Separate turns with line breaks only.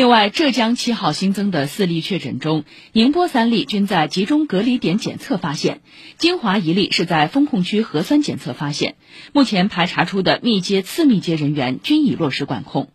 另外浙江七号新增的四例确诊中宁波三例均在集中隔离点检测发现金华一例是在风控区核酸检测发现。目前排查出的密接次密接人员均已落实管控。